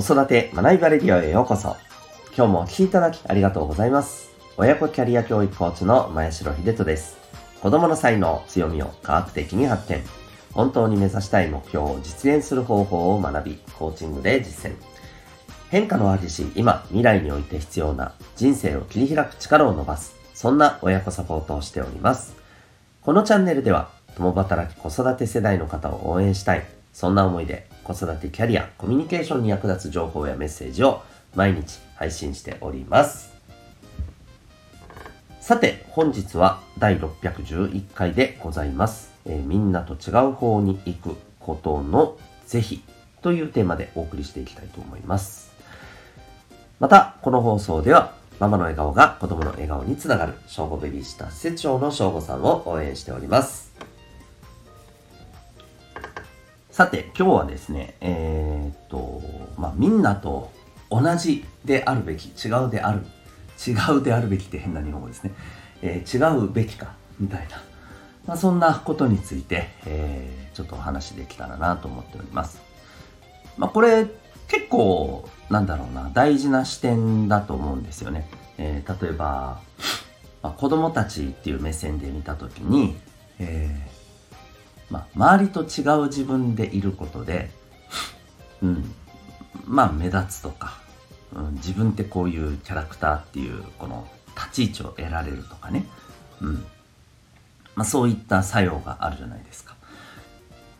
子育て学びバレディオへようこそ。今日もお聴きいただきありがとうございます。親子キャリア教育コーチの前城秀人です。子供の才能、強みを科学的に発展。本当に目指したい目標を実現する方法を学び、コーチングで実践。変化の激しい今、未来において必要な人生を切り開く力を伸ばす。そんな親子サポートをしております。このチャンネルでは、共働き子育て世代の方を応援したい。そんな思いで子育てキャリア、コミュニケーションに役立つ情報やメッセージを毎日配信しております。さて、本日は第611回でございます。えー、みんなと違う方に行くことの是非というテーマでお送りしていきたいと思います。また、この放送では、ママの笑顔が子供の笑顔につながる、正午ベビーシター施設長の正午さんを応援しております。さて、今日はですね、えー、っと、まあ、みんなと同じであるべき、違うである、違うであるべきって変な日本語ですね。えー、違うべきか、みたいな。まあ、そんなことについて、えー、ちょっとお話できたらなと思っております。まあ、これ、結構、なんだろうな、大事な視点だと思うんですよね。えー、例えば、まあ、子供たちっていう目線で見たときに、えーまあ、周りと違う自分でいることで、うん、まあ目立つとか、うん、自分ってこういうキャラクターっていうこの立ち位置を得られるとかね、うん。まあ、そういった作用があるじゃないですか。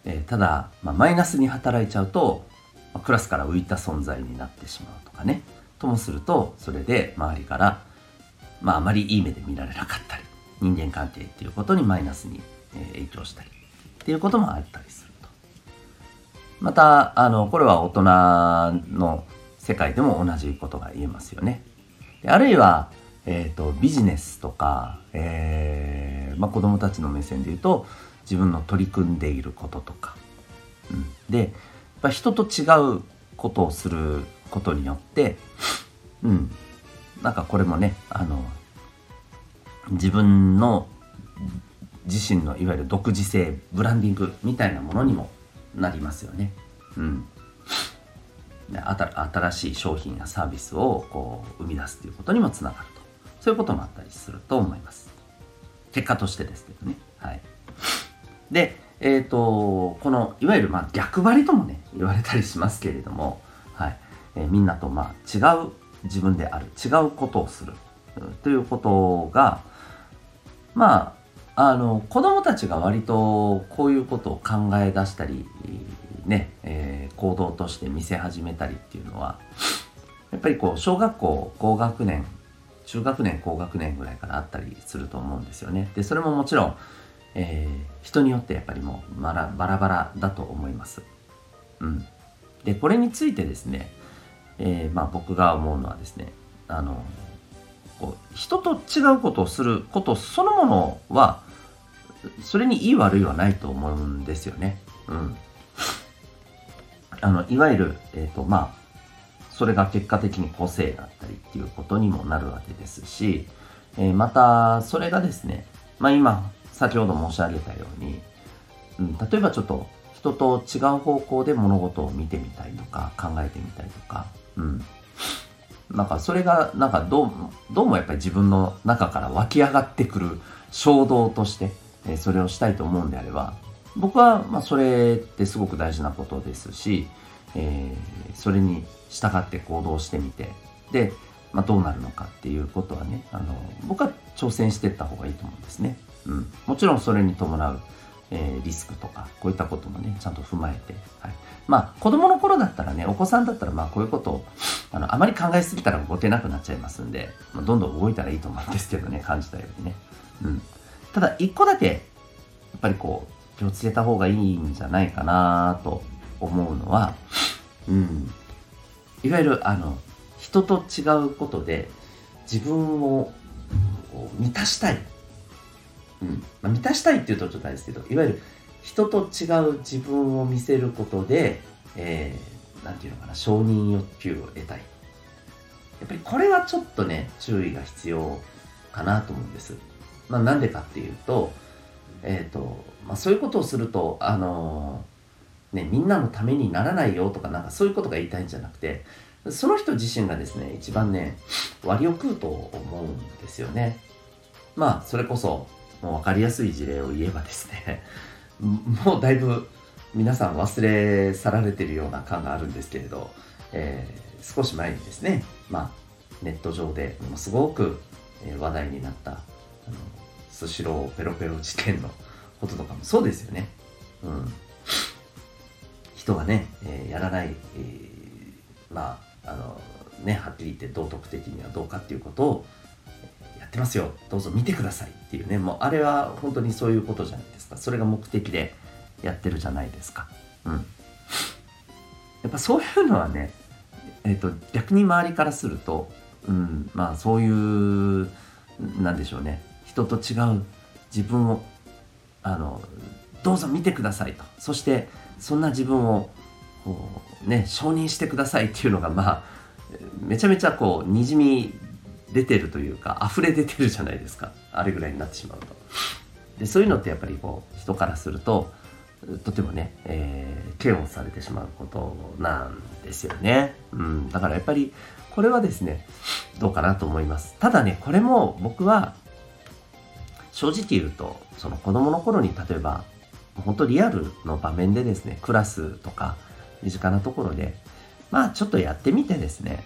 えー、ただ、まあ、マイナスに働いちゃうと、まあ、クラスから浮いた存在になってしまうとかね。ともするとそれで周りから、まあ、あまりいい目で見られなかったり人間関係っていうことにマイナスに、影響したり。っていうこともあったりすると。また、あの、これは大人の世界でも同じことが言えますよね。であるいは、えっ、ー、と、ビジネスとか、えー、まあ、子供たちの目線で言うと、自分の取り組んでいることとか。うん、で、やっぱ人と違うことをすることによって、うん、なんかこれもね、あの、自分の自身のいわゆる独自性ブランディングみたいなものにもなりますよね。うん、新しい商品やサービスをこう生み出すということにもつながるとそういうこともあったりすると思います。結果としてですけどね。はい、で、えっ、ー、とこのいわゆるまあ逆張りともね言われたりしますけれども、はいえー、みんなとまあ違う自分である違うことをするということがまああの子供たちが割とこういうことを考え出したりね、えー、行動として見せ始めたりっていうのはやっぱりこう小学校高学年中学年高学年ぐらいからあったりすると思うんですよね。でそれももちろん、えー、人によってやっぱりもうバラバラバラだと思います。うん。でこれについてですね、えー、まあ僕が思うのはですねあのこう人と違うことをすることそのものはそれにいい悪いはないと思うんですよね。うん。あの、いわゆる、えっ、ー、と、まあ、それが結果的に個性だったりっていうことにもなるわけですし、えー、また、それがですね、まあ今、先ほど申し上げたように、うん、例えばちょっと人と違う方向で物事を見てみたいとか、考えてみたいとか、うん。なんかそれが、なんかどう、どうもやっぱり自分の中から湧き上がってくる衝動として、えそれをしたいと思うんであれば僕はまそれってすごく大事なことですし、えー、それに従って行動してみてで、まあ、どうなるのかっていうことはねあの僕は挑戦していった方がいいと思うんですね。うん、もちろんそれに伴う、えー、リスクとかこういったこともねちゃんと踏まえて、はい、まあ子供の頃だったらねお子さんだったらまあこういうことをあのあまり考えすぎたら動けなくなっちゃいますんで、まあ、どんどん動いたらいいと思うんですけどね感じたようにね。うんただ一個だけやっぱりこう気をつけた方がいいんじゃないかなと思うのは、うん、いわゆるあの人と違うことで自分を満たしたい、うん。まあ、満たしたいっていうとちょっとあれですけどいわゆる人と違う自分を見せることで、えー、なんていうのかな承認欲求を得たい。やっぱりこれはちょっとね注意が必要かなと思うんです。まあ、なんでかっていうと,、えーとまあ、そういうことをすると、あのね、みんなのためにならないよとかなんかそういうことが言いたいんじゃなくてその人自身がですね一番ね割を食うと思うんですよね。まあそれこそもう分かりやすい事例を言えばですね もうだいぶ皆さん忘れ去られてるような感があるんですけれど、えー、少し前にですね、まあ、ネット上でものすごく話題になったスシローペロペロ事件のこととかも。そうですよね。うん、人がね、えー、やらない、えー、まああのねはっきり言って道徳的にはどうかっていうことをやってますよ。どうぞ見てください。っていうね。もうあれは本当にそういうことじゃないですか。それが目的でやってるじゃないですか。うん、やっぱそういうのはね、えーと、逆に周りからすると、うん、まあそういうなんでしょうね。人と違う自分をあのどうぞ見てくださいとそしてそんな自分をこう、ね、承認してくださいっていうのがまあめちゃめちゃこうにじみ出てるというか溢れ出てるじゃないですかあれぐらいになってしまうと。でそういうのってやっぱりこう人からするととてもね、えー、嫌悪されてしまうことなんですよね。うん、だからやっぱりこれはですねどうかなと思います。ただねこれも僕は正直言うとその子供の頃に例えば本当リアルの場面でですねクラスとか身近なところでまあちょっとやってみてですね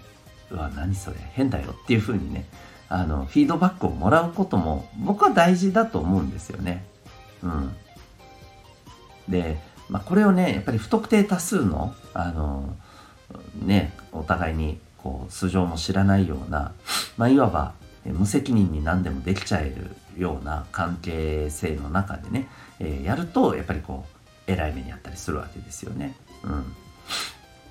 うわ何それ変だよっていうふうにねあのフィードバックをもらうことも僕は大事だと思うんですよね。うん、で、まあ、これをねやっぱり不特定多数のあのねお互いにこう素性も知らないような、まあ、いわば無責任に何でもできちゃえるような関係性の中でね、え、やるとやっぱりこう偉い目にあったりするわけですよね。うん、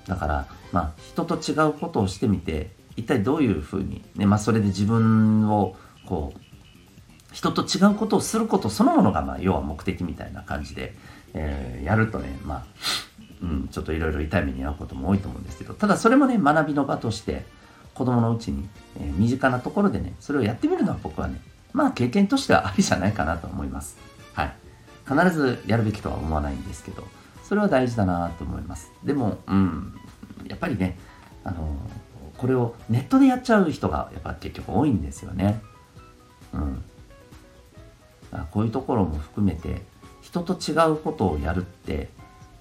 だからまあ人と違うことをしてみて一体どういうふうに、ねまあ、それで自分をこう人と違うことをすることそのものがまあ要は目的みたいな感じで、えー、やるとねまあ、うん、ちょっといろいろ痛い目に遭うことも多いと思うんですけどただそれもね学びの場として子供のうちに、え、身近なところでねそれをやってみるのは僕はねまあ経験としてはありじゃないかなと思います。はい。必ずやるべきとは思わないんですけど、それは大事だなと思います。でも、うん、やっぱりね、あの、これをネットでやっちゃう人がやっぱ結局多いんですよね。うん。こういうところも含めて、人と違うことをやるって、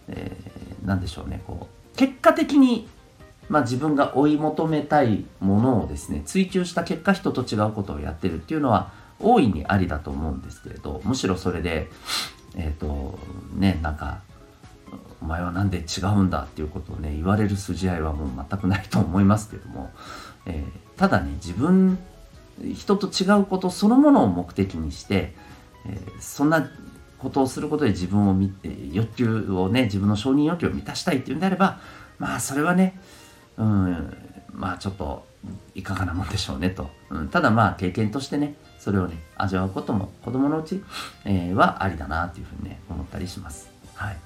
えー、何でしょうね、こう、結果的にまあ、自分が追い求めたいものをですね追求した結果人と違うことをやってるっていうのは大いにありだと思うんですけれどむしろそれでえっ、ー、とねなんかお前は何で違うんだっていうことをね言われる筋合いはもう全くないと思いますけども、えー、ただね自分人と違うことそのものを目的にして、えー、そんなことをすることで自分を欲求をね自分の承認欲求を満たしたいっていうんであればまあそれはねうんまあちょっといかがなもんでしょうねと、うん、ただまあ経験としてねそれをね味わうことも子供のうち、えー、はありだなというふうにね思ったりします。はい。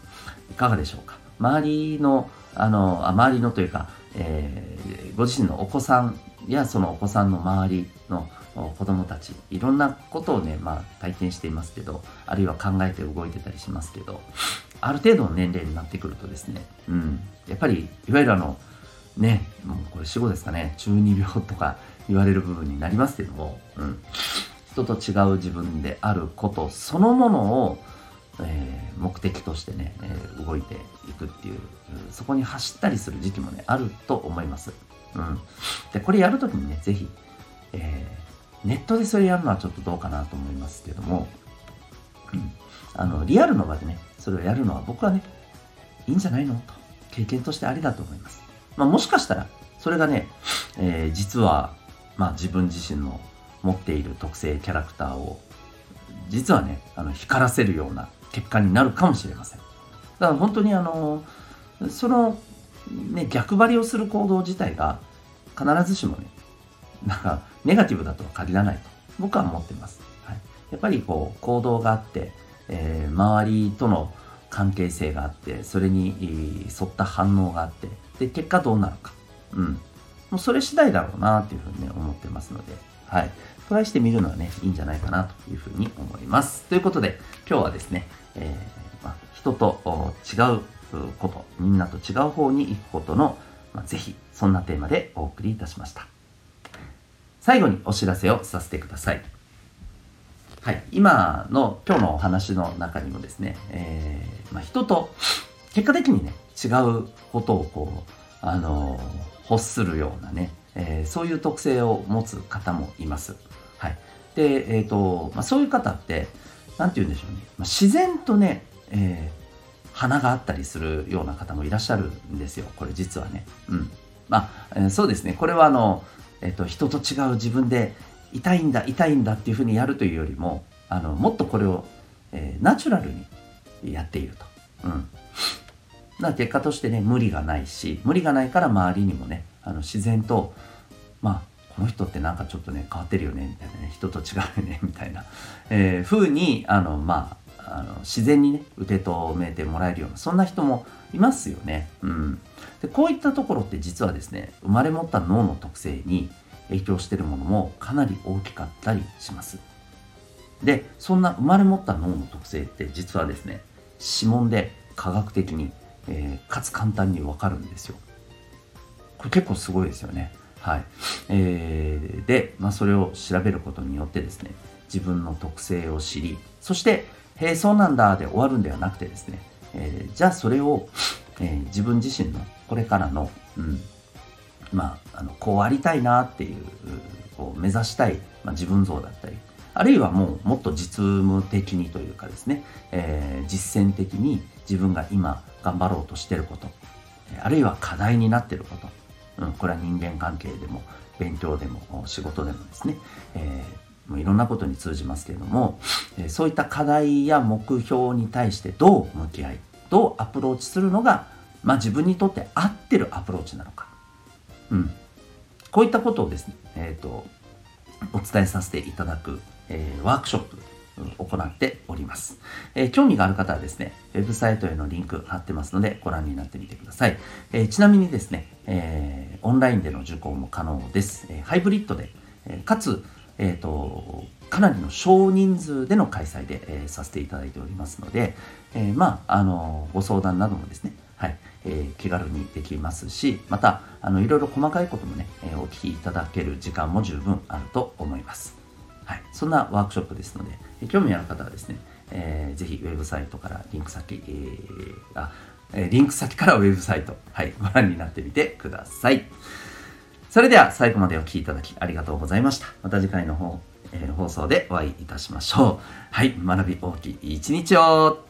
いかがでしょうか。周りのあの周りのというか、えー、ご自身のお子さんやそのお子さんの周りの子供たちいろんなことをね、まあ、体験していますけどあるいは考えて動いてたりしますけどある程度の年齢になってくるとですね、うん、やっぱりいわゆるあのね、もうこれ死後ですかね、中二病とか言われる部分になりますけども、うん、人と違う自分であることそのものを、えー、目的としてね、えー、動いていくっていう、そこに走ったりする時期もね、あると思います。うん。で、これやるときにね、ぜひ、えー、ネットでそれやるのはちょっとどうかなと思いますけども、うん、あの、リアルの場でね、それをやるのは僕はね、いいんじゃないの？と、経験としてありだと思います。まあ、もしかしたら、それがね、えー、実は、まあ、自分自身の持っている特性、キャラクターを、実はね、あの光らせるような結果になるかもしれません。だから本当にあの、その、ね、逆張りをする行動自体が必ずしもね、なんかネガティブだとは限らないと僕は思ってます。はい、やっぱりこう行動があって、えー、周りとの関係性があってそれに沿った反応があってで、結果どうなるか。うん。もうそれ次第だろうなっていうふうにね、思ってますので、はい。トライしてみるのはね、いいんじゃないかなというふうに思います。ということで、今日はですね、えー、まあ、人と違うことみんなと違う方に行くことの、まあ、ぜひそんなテーマでお送りいたしました最後にお知らせをさせてくださいはい今の今日のお話の中にもですね、えー、まあ、人と結果的にね違うことをこうあの欲するようなね、えー、そういう特性を持つ方もいます。はい。で、えっ、ー、と、まあ、そういう方って、なんて言うんでしょうね。まあ、自然とね、えー、花があったりするような方もいらっしゃるんですよ。これ実はね。うん。まあ、えー、そうですね。これはあの、えっ、と、人と違う自分で痛いんだ、痛いんだっていうふうにやるというよりも、あの、もっとこれを、えナチュラルにやっていると。うん。な結果としてね無理がないし無理がないから周りにもねあの自然とまあこの人ってなんかちょっとね変わってるよねみたいなね人と違うよね みたいな、えー、風にあのまああの自然にね受け止めてもらえるようなそんな人もいますよね。うん、でこういったところって実はですね生まれ持った脳の特性に影響してるものもかなり大きかったりします。でそんな生まれ持った脳の特性って実はですね指紋で科学的にえー、かつ簡単にわかるんですよ。これ結構すごいですよね。はい。えー、で、まあ、それを調べることによってですね、自分の特性を知り、そして、へえ、そうなんだで終わるんではなくてですね、えー、じゃあそれを、えー、自分自身のこれからの、うん、まあ、あのこうありたいなっていう、こう目指したい、まあ、自分像だったり、あるいはもうもっと実務的にというかですね、えー、実践的に自分が今頑張ろうとしてること、あるいは課題になってること、うん、これは人間関係でも勉強でも仕事でもですね、えー、もういろんなことに通じますけれども、え、そういった課題や目標に対してどう向き合いどうアプローチするのが、まあ、自分にとって合ってるアプローチなのか、うん、こういったことをですね、えーとお伝えさせていただくえー、ワークショップ。行っております、えー、興味がある方はですね、ウェブサイトへのリンク貼ってますのでご覧になってみてください。えー、ちなみにですね、えー、オンラインでの受講も可能です。えハイブリッドで、えかつ、えっ、と、かなりの少人数での開催で、えさせていただいておりますので、えまあ、あの、ご相談などもですね、はい、え気軽にできますし、また、あの、いろいろ細かいこともね、えお聞きいただける時間も十分あると思います。はい、そんなワークショップですので、興味ある方はですね、えー、ぜひウェブサイトからリンク先、えー、あ、リンク先からウェブサイト、はい、ご覧になってみてください。それでは最後までお聴きいただきありがとうございました。また次回の方、えー、放送でお会いいたしましょう。はい、学び大きい一日を